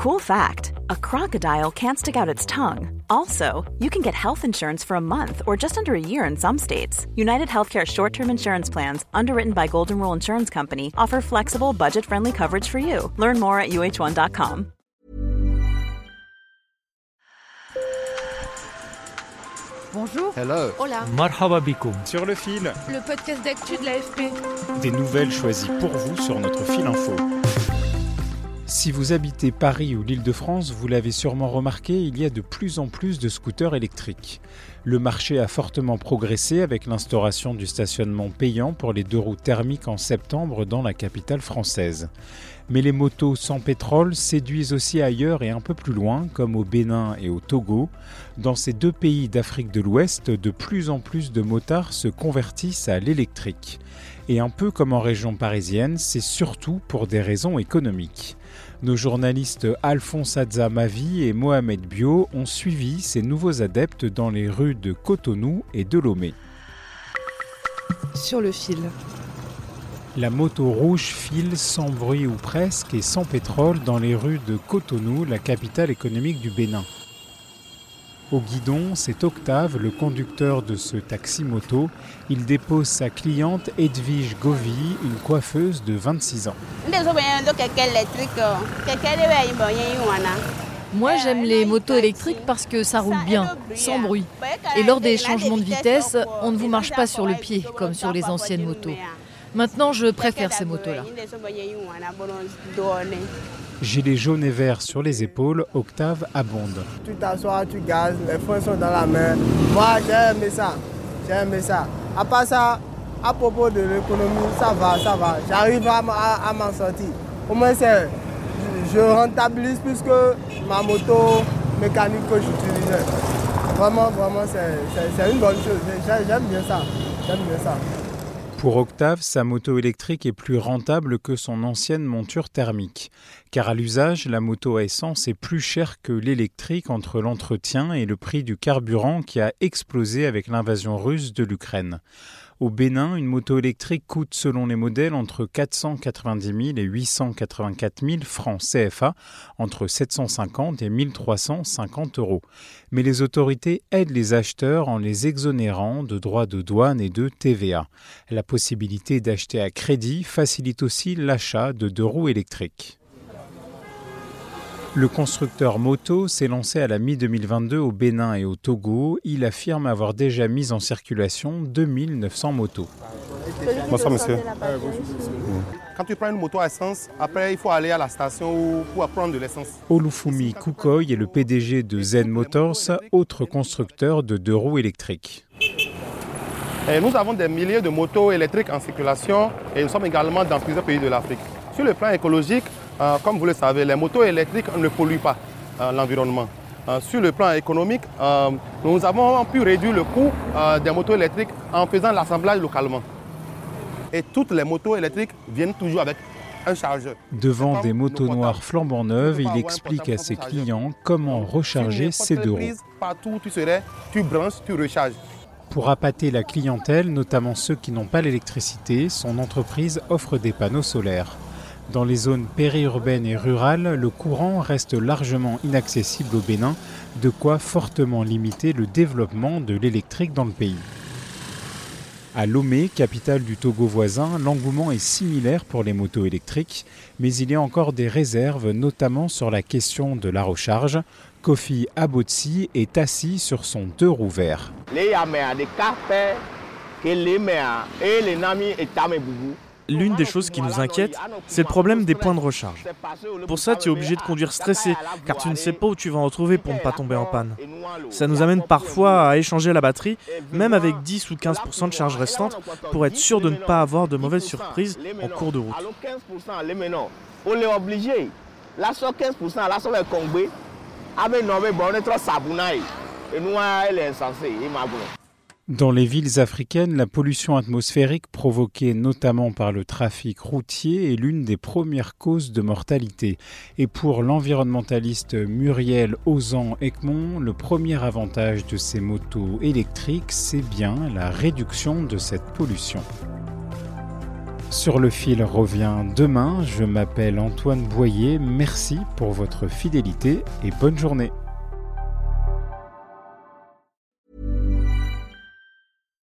Cool fact a crocodile can't stick out its tongue. Also, you can get health insurance for a month or just under a year in some states. United Healthcare short term insurance plans, underwritten by Golden Rule Insurance Company, offer flexible, budget friendly coverage for you. Learn more at uh1.com. Bonjour. Hello. Hola. Marhaba Sur le fil. Le podcast d'actu de l'AFP. Des nouvelles choisies pour vous sur notre fil info. Si vous habitez Paris ou l'Île-de-France, vous l'avez sûrement remarqué, il y a de plus en plus de scooters électriques. Le marché a fortement progressé avec l'instauration du stationnement payant pour les deux roues thermiques en septembre dans la capitale française. Mais les motos sans pétrole séduisent aussi ailleurs et un peu plus loin, comme au Bénin et au Togo. Dans ces deux pays d'Afrique de l'Ouest, de plus en plus de motards se convertissent à l'électrique. Et un peu comme en région parisienne, c'est surtout pour des raisons économiques. Nos journalistes Alphonse Mavi et Mohamed Bio ont suivi ces nouveaux adeptes dans les rues de Cotonou et de Lomé. Sur le fil. La moto rouge file sans bruit ou presque et sans pétrole dans les rues de Cotonou, la capitale économique du Bénin. Au guidon, c'est Octave, le conducteur de ce taxi-moto. Il dépose sa cliente Edwige Govy, une coiffeuse de 26 ans. Moi, j'aime les motos électriques parce que ça roule bien, sans bruit. Et lors des changements de vitesse, on ne vous marche pas sur le pied, comme sur les anciennes motos. Maintenant, je préfère ces motos-là. Gilet jaune et vert sur les épaules, Octave abonde. Tu t'assois, tu gazes, les freins sont dans la main. Moi, j'ai aimé ça. J'ai aimé ça. À part ça, à propos de l'économie, ça va, ça va. J'arrive à, m'en sortir. Au moins, c'est, je, rentabilise plus que ma moto mécanique que j'utilisais. Vraiment, vraiment, c'est une bonne chose. J'aime bien ça. J'aime bien ça. Pour Octave, sa moto électrique est plus rentable que son ancienne monture thermique, car à l'usage, la moto à essence est plus chère que l'électrique entre l'entretien et le prix du carburant qui a explosé avec l'invasion russe de l'Ukraine. Au Bénin, une moto électrique coûte selon les modèles entre 490 000 et 884 000 francs CFA, entre 750 et 1350 euros. Mais les autorités aident les acheteurs en les exonérant de droits de douane et de TVA. La possibilité d'acheter à crédit facilite aussi l'achat de deux roues électriques. Le constructeur Moto s'est lancé à la mi-2022 au Bénin et au Togo. Il affirme avoir déjà mis en circulation 2900 motos. Bonsoir monsieur. Quand tu prends une moto à essence, après il faut aller à la station pour prendre de l'essence. Olufumi Kukoy est le PDG de Zen Motors, autre constructeur de deux roues électriques. nous avons des milliers de motos électriques en circulation et nous sommes également dans plusieurs pays de l'Afrique. Sur le plan écologique, euh, comme vous le savez, les motos électriques ne polluent pas euh, l'environnement. Euh, sur le plan économique, nous avons pu réduire le coût des motos électriques en faisant l'assemblage localement. Et toutes les motos électriques viennent toujours avec un chargeur. Devant des motos noires flambant neuves, il explique à ses clients comment recharger ces deux roues. Partout où tu serais, tu branches, tu recharges. Pour appâter la clientèle, notamment ceux qui n'ont pas l'électricité, son entreprise offre des panneaux solaires. Dans les zones périurbaines et rurales, le courant reste largement inaccessible au Bénin, de quoi fortement limiter le développement de l'électrique dans le pays. À Lomé, capitale du Togo voisin, l'engouement est similaire pour les motos électriques, mais il y a encore des réserves, notamment sur la question de la recharge. Kofi Abotsi est assis sur son deux roues verts. L'une des choses qui nous inquiète, c'est le problème des points de recharge. Pour ça, tu es obligé de conduire stressé, car tu ne sais pas où tu vas en trouver pour ne pas tomber en panne. Ça nous amène parfois à échanger la batterie, même avec 10 ou 15% de charge restante, pour être sûr de ne pas avoir de mauvaises surprises en cours de route. Dans les villes africaines, la pollution atmosphérique provoquée notamment par le trafic routier est l'une des premières causes de mortalité. Et pour l'environnementaliste Muriel Ozan Ekmon, le premier avantage de ces motos électriques, c'est bien la réduction de cette pollution. Sur le fil revient demain. Je m'appelle Antoine Boyer. Merci pour votre fidélité et bonne journée.